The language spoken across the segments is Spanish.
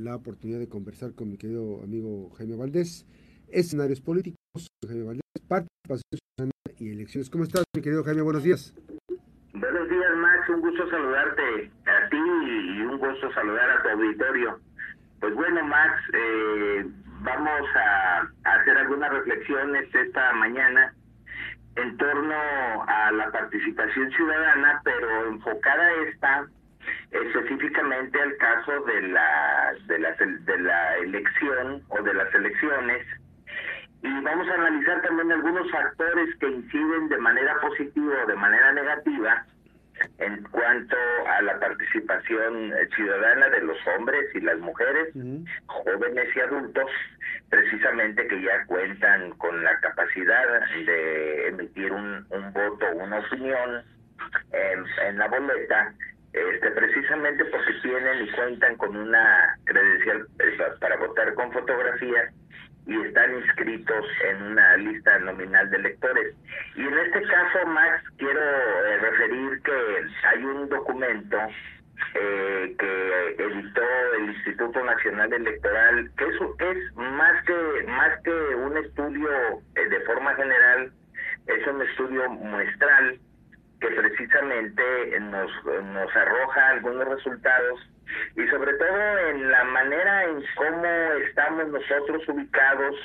la oportunidad de conversar con mi querido amigo Jaime Valdés, escenarios políticos, Jaime Valdés, participación y elecciones. ¿Cómo estás, mi querido Jaime? Buenos días. Buenos días, Max. Un gusto saludarte a ti y un gusto saludar a tu auditorio. Pues bueno, Max, eh, vamos a, hacer algunas reflexiones esta mañana en torno a la participación ciudadana, pero enfocada esta específicamente al caso de la, de la, de la elección o de las elecciones. Y vamos a analizar también algunos factores que inciden de manera positiva o de manera negativa en cuanto a la participación ciudadana de los hombres y las mujeres, jóvenes y adultos, precisamente que ya cuentan con la capacidad de emitir un, un voto, una opinión en, en la boleta, este, precisamente porque tienen y cuentan con una credencial eh, para votar con fotografía y están inscritos en una lista nominal de electores. Y en este caso, Max, quiero eh, referir que hay un documento eh, que editó el Instituto Nacional Electoral, que es, es más que más que un estudio eh, de forma general, es un estudio muestral que precisamente nos, nos arroja algunos resultados y sobre todo en la manera en cómo estamos nosotros ubicados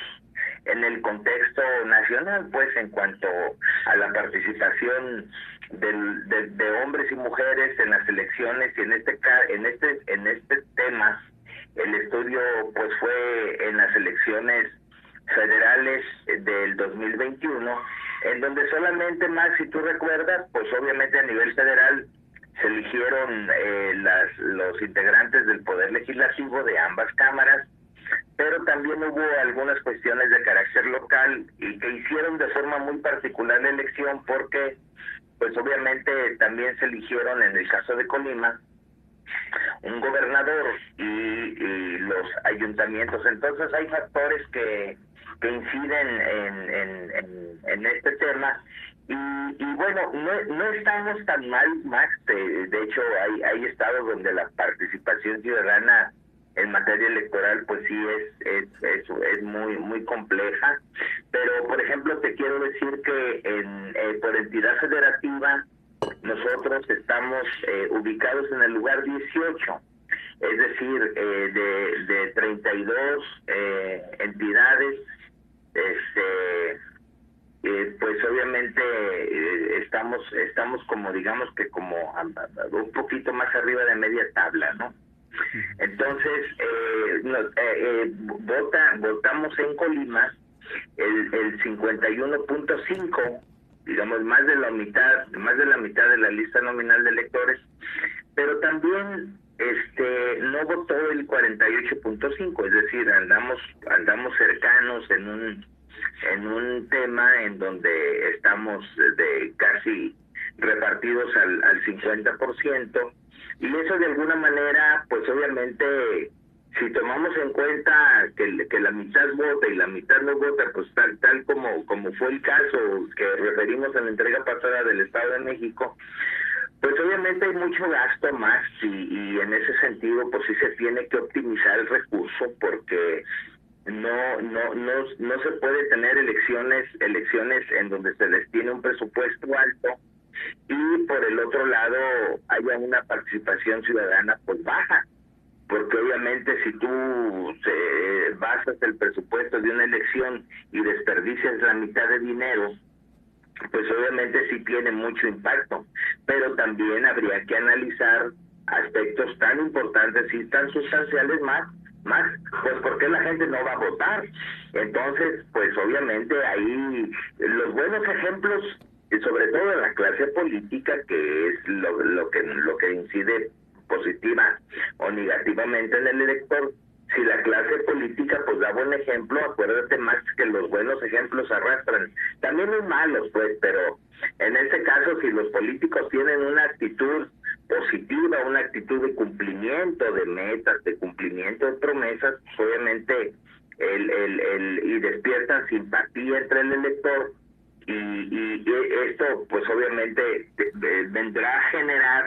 en el contexto nacional, pues en cuanto a la participación del, de, hombres y mujeres en las elecciones y en este en este en este tema. El estudio pues fue en las elecciones federales del 2021 en donde solamente más si tú recuerdas pues obviamente a nivel federal se eligieron eh, las, los integrantes del Poder Legislativo de ambas cámaras, pero también hubo algunas cuestiones de carácter local y que hicieron de forma muy particular la elección porque, pues obviamente también se eligieron en el caso de Colima un gobernador y, y los ayuntamientos. Entonces hay factores que, que inciden en, este tema y, y bueno, no, no estamos tan mal, Max. De, hecho, hay, hay estados donde la participación ciudadana en materia electoral pues sí es es, es, es muy muy compleja pero por ejemplo te quiero decir que en eh, por entidad federativa nosotros estamos eh, ubicados en el lugar 18 es decir eh, de, de 32 eh, entidades este eh, pues obviamente eh, estamos estamos como digamos que como un poquito más arriba de media tabla no entonces eh, vota votamos en Colima el, el 51.5 digamos más de la mitad más de la mitad de la lista nominal de electores pero también este no votó el 48.5 es decir andamos andamos cercanos en un en un tema en donde estamos de casi repartidos al, al 50%, y eso de alguna manera, pues obviamente, si tomamos en cuenta que, que la mitad vota y la mitad no vota, pues tal, tal como, como fue el caso que referimos en la entrega pasada del Estado de México, pues obviamente hay mucho gasto más y, y en ese sentido pues sí se tiene que optimizar el recurso porque no no no no se puede tener elecciones elecciones en donde se destine un presupuesto alto y por el otro lado haya una participación ciudadana pues baja. Porque obviamente si tú se basas el presupuesto de una elección y desperdicias la mitad de dinero pues obviamente sí tiene mucho impacto pero también habría que analizar aspectos tan importantes y tan sustanciales más más, pues porque la gente no va a votar. Entonces, pues obviamente ahí los buenos ejemplos, sobre todo en la clase política, que es lo, lo que lo que incide positiva o negativamente en el elector, si la clase política pues da buen ejemplo, acuérdate más que los buenos ejemplos arrastran. También los malos, pues, pero en este caso si los políticos tienen una actitud positiva, una actitud de cumplimiento de metas, de cumplimiento de promesas, obviamente el, el, el, y despiertan simpatía entre el elector y, y, esto pues obviamente vendrá a generar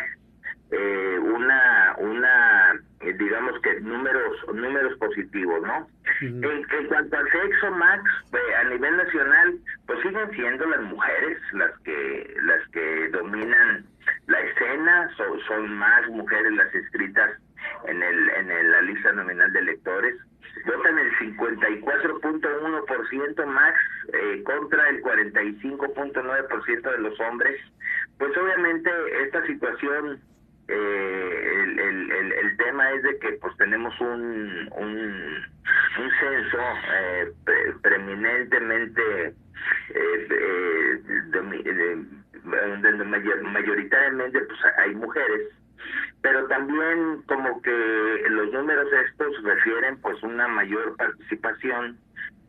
eh, una una eh, digamos que números números positivos, ¿no? en, en, cuanto al sexo, Max, eh, a nivel nacional, pues siguen siendo las mujeres las que las que dominan la escena, son más mujeres las inscritas en el en la lista nominal de electores. Votan el 54.1% Max eh, contra el 45.9% de los hombres. Pues obviamente esta situación eh, el, el, el, tema es de que pues tenemos un, un, un censo eh, preeminentemente eh, donde mayoritariamente pues hay mujeres. Pero también como que los números estos refieren pues una mayor participación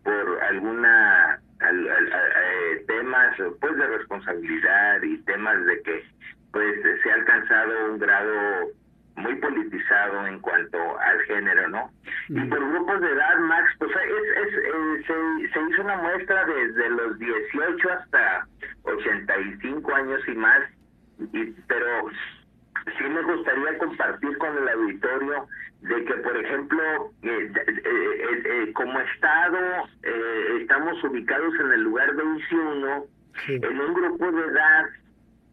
por alguna temas pues de responsabilidad y temas de que pues se ha alcanzado un grado muy politizado en cuanto al género, ¿no? Y por grupos de edad, Max, pues es, es, eh, se, se, hizo una muestra desde los 18 hasta 85 años y más, y, pero sí me gustaría compartir con el auditorio de que, por ejemplo, eh, eh, como Estado estamos ubicados en el lugar 21, en un grupo de edad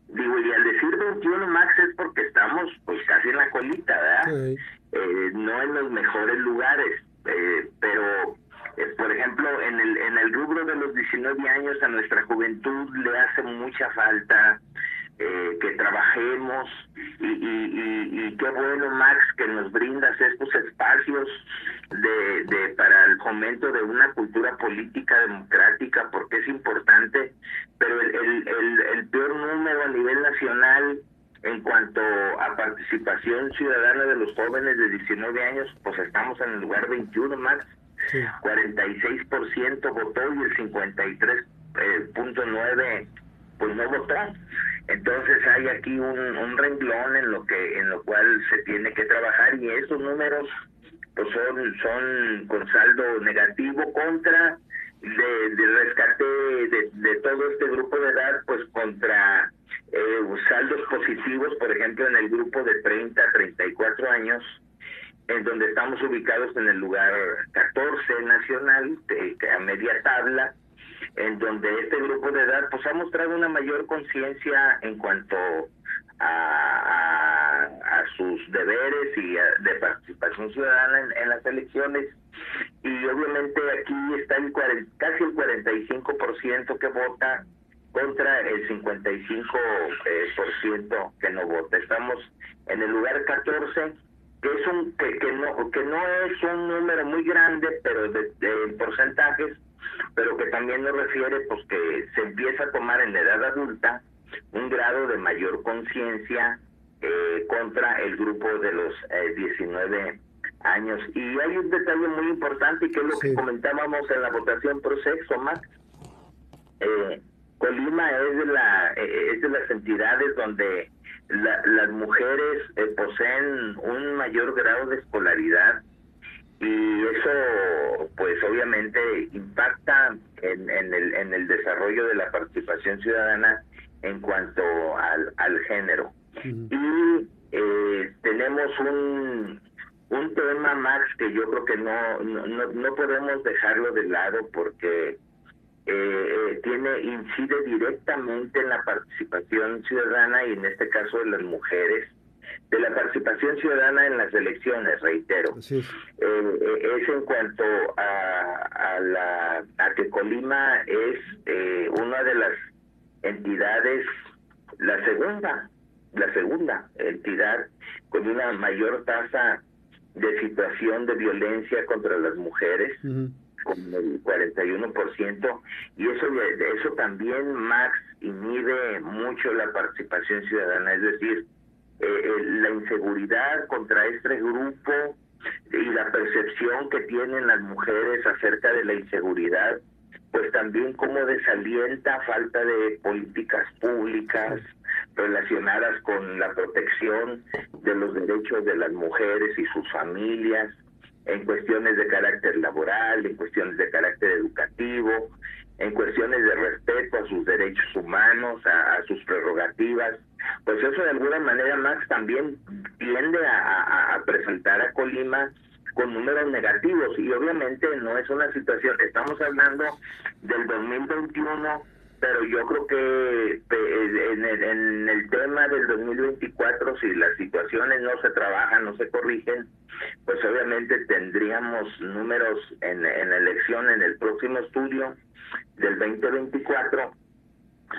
Digo, y al decir 21 Max es porque estamos pues casi en la colita, ¿verdad? Eh, no en los mejores lugares, eh, pero eh, por ejemplo en el en el rubro de los 19 años a nuestra juventud le hace mucha falta que trabajemos y, y, y, qué bueno Max que nos brindas estos espacios de, de para el fomento de una cultura política democrática porque es importante pero el, el, el, peor número a nivel nacional en cuanto a participación ciudadana de los jóvenes de 19 años, pues estamos en el lugar 21 más. 46% votó y el 53.9 eh, pues no votó. Entonces hay aquí un, renglón en lo que en lo cual se tiene que trabajar y esos números pues son son con saldo negativo contra de, rescate de, todo este grupo de edad, pues contra eh, saldos positivos, por ejemplo, en el grupo de 30 a 34 años, en donde estamos ubicados en el lugar 14 nacional, de, a media tabla, en donde este grupo de edad pues ha mostrado una mayor conciencia en cuanto a, a, sus deberes y de participación ciudadana en las elecciones y obviamente aquí está el casi el 45% que vota contra el 55% eh, por ciento que no vota. Estamos en el lugar 14 que es un que, que no que no es un número muy grande pero de, porcentajes pero que también nos refiere pues que se empieza a tomar en la edad adulta un grado de mayor conciencia eh, contra el grupo de los eh, 19 años. Y hay un detalle muy importante que es lo que comentábamos en la votación por sexo, Max. Eh, Colima es de, la, eh, es de las entidades donde las mujeres eh, poseen un mayor grado de escolaridad y obviamente impacta en, en, el, en el desarrollo de la participación ciudadana en cuanto al, al género. Y eh, tenemos un, un tema, Max, que yo creo que no, no, no podemos dejarlo de lado porque eh, eh, tiene incide directamente en la participación ciudadana y en este caso de las mujeres de la participación ciudadana en las elecciones reitero. Eh, es en cuanto a, a la a que Colima es una de las entidades la segunda la segunda entidad con una mayor tasa de situación de violencia contra las mujeres, con el 41%, y eso, eso también, Max, inhibe mucho la participación ciudadana, es decir, eh, eh, la inseguridad contra este grupo y la percepción que tienen las mujeres acerca de la inseguridad, pues también como desalienta falta de políticas públicas, relacionadas con la protección de los derechos de las mujeres y sus familias, en cuestiones de carácter laboral, en cuestiones de carácter educativo, en cuestiones de respeto a sus derechos humanos, a, sus prerrogativas. Pues eso de alguna manera, Max, también tiende a, presentar a Colima con números negativos. Y obviamente no es una situación, estamos hablando del 2021 pero yo creo que en el, en el, tema del 2024, si las situaciones no se trabajan, no se corrigen, pues obviamente tendríamos números en, en elección en el próximo estudio del 2024,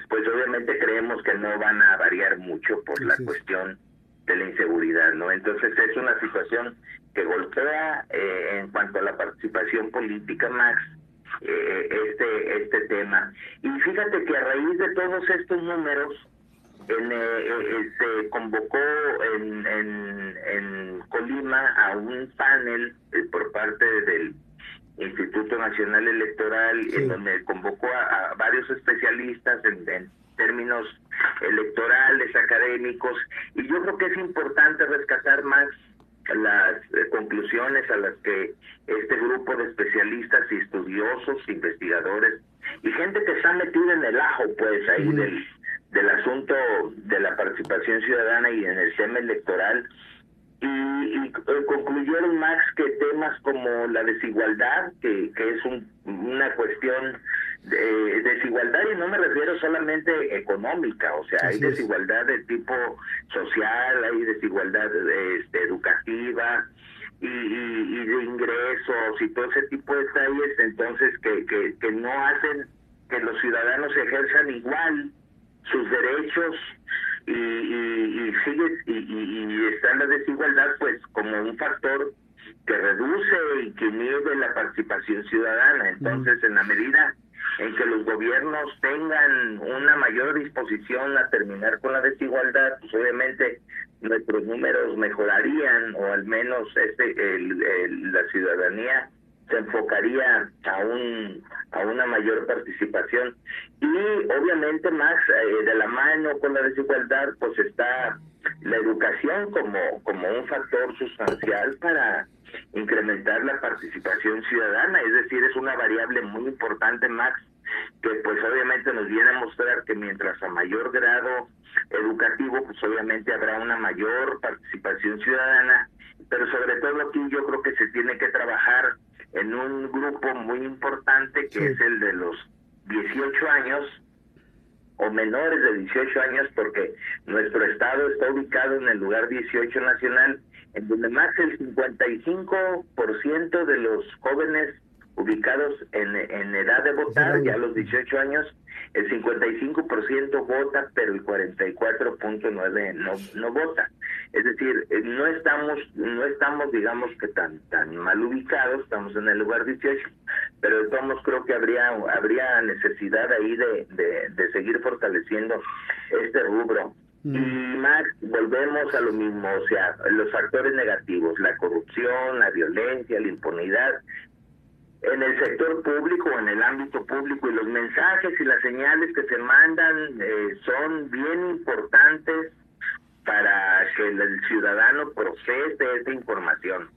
pues obviamente creemos que no van a variar mucho por la cuestión de la inseguridad, ¿no? Entonces es una situación que golpea eh, en cuanto a la participación política, Max, eh, este este tema. Y fíjate que a raíz de todos estos números, en, eh, eh, se convocó en, en, Colima a un panel por parte del Instituto Nacional Electoral, en donde convocó a, varios especialistas en, en términos electorales, académicos, y yo creo que es importante rescatar más las eh, conclusiones a las que este grupo de especialistas y estudiosos, investigadores y gente que está metida en el ajo, pues ahí del, del asunto de la participación ciudadana y en el tema electoral, eh, concluyeron Max que temas como la desigualdad, que, que es un, una cuestión de desigualdad y no me refiero solamente económica, o sea, hay desigualdad de tipo social, hay desigualdad este, educativa y, y, de ingresos y todo ese tipo de detalles, entonces que, que, que no hacen que los ciudadanos ejerzan igual sus derechos y, y, y sigue y, y, está la desigualdad pues como un factor que reduce y que nieve la participación ciudadana. Entonces, en la medida en que los gobiernos tengan una mayor disposición a terminar con la desigualdad, pues obviamente nuestros números mejorarían o al menos este la ciudadanía se enfocaría a un a una mayor participación. Y obviamente más eh, de la mano con la desigualdad pues está la educación como como un factor sustancial para incrementar la participación ciudadana, es decir, es una variable muy importante, Max, que pues obviamente nos viene a mostrar que mientras a mayor grado educativo, pues obviamente habrá una mayor participación ciudadana, pero sobre todo aquí yo creo que se tiene que trabajar en un grupo muy importante que es el de los 18 años o menores de 18 años porque nuestro estado está ubicado en el lugar 18 nacional en donde más del 55% de los jóvenes ubicados en, en edad de votar, ya a los 18 años, el 55% vota, pero el 44.9 no no vota. Es decir, eh, no estamos no estamos digamos que tan tan mal ubicados, estamos en el lugar 18, pero de todos creo que habría habría necesidad ahí de, de, de seguir fortaleciendo este rubro. Mm. Y más, volvemos a lo mismo, o sea, los factores negativos, la corrupción, la violencia, la impunidad, en el sector público, en el ámbito público, y los mensajes y las señales que se mandan eh, son bien importantes para que el ciudadano procese esta información.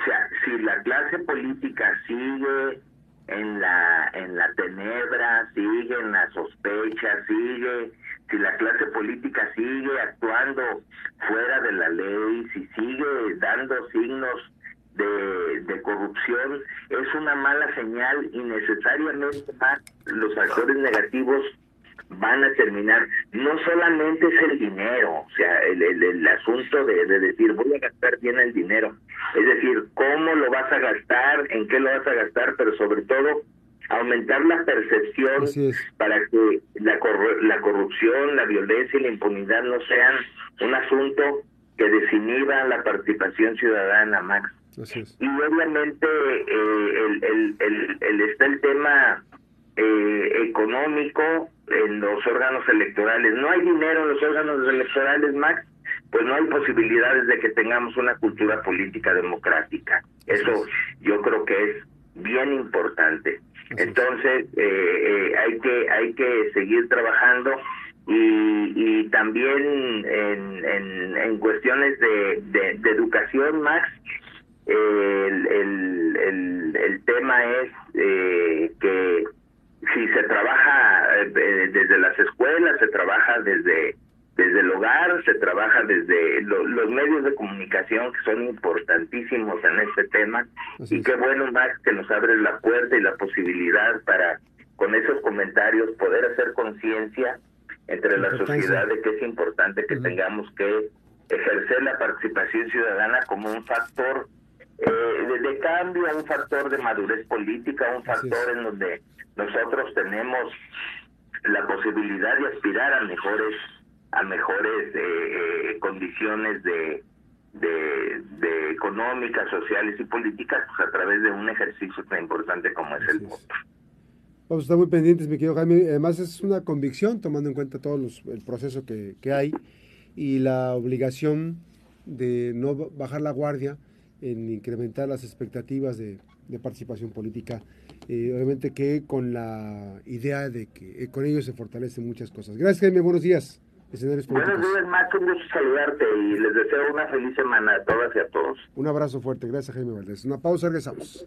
O sea, si la clase política sigue en la en la tenebra, sigue en la sospecha, sigue si la clase política sigue actuando fuera de la ley, si sigue dando signos de, de corrupción, es una mala señal y necesariamente los factores negativos van a terminar. No solamente es el dinero, o sea, el, el, asunto de, de, decir voy a gastar bien el dinero, es decir, cómo lo vas a gastar, en qué lo vas a gastar, pero sobre todo aumentar la percepción para que la, la corrupción, la violencia y la impunidad no sean un asunto que desinhiba la participación ciudadana, Max. Y obviamente eh, el, el, el, el, está el tema eh, económico en los órganos electorales. No hay dinero en los órganos electorales, Max, pues no hay posibilidades de que tengamos una cultura política democrática. Eso yo creo que es bien importante. Entonces eh, eh, hay que hay que seguir trabajando y, y también en, en, en cuestiones de, de, de, educación Max el, el, el, el tema es eh, que si se trabaja eh, desde las escuelas se trabaja desde desde el hogar, se trabaja desde los medios de comunicación que son importantísimos en este tema y qué bueno más que nos abre la puerta y la posibilidad para con esos comentarios poder hacer conciencia entre la sociedad de que es importante que tengamos que ejercer la participación ciudadana como un factor eh, de, cambio, un factor de madurez política, un factor en donde nosotros tenemos la posibilidad de aspirar a mejores a mejores eh, eh, condiciones de, de, económicas, sociales y políticas pues, a través de un ejercicio tan importante como es el voto. Vamos a estar muy pendientes, mi querido Jaime. Además es una convicción, tomando en cuenta todo el proceso que, que hay y la obligación de no bajar la guardia en incrementar las expectativas de, de participación política. Eh, obviamente que con la idea de que eh, con ellos se fortalecen muchas cosas. Gracias, Jaime. Buenos días. Buenos días, Max. Un gusto saludarte y les deseo una feliz semana a todas y a todos. Un abrazo fuerte. Gracias, Jaime Valdés. Una pausa, regresamos.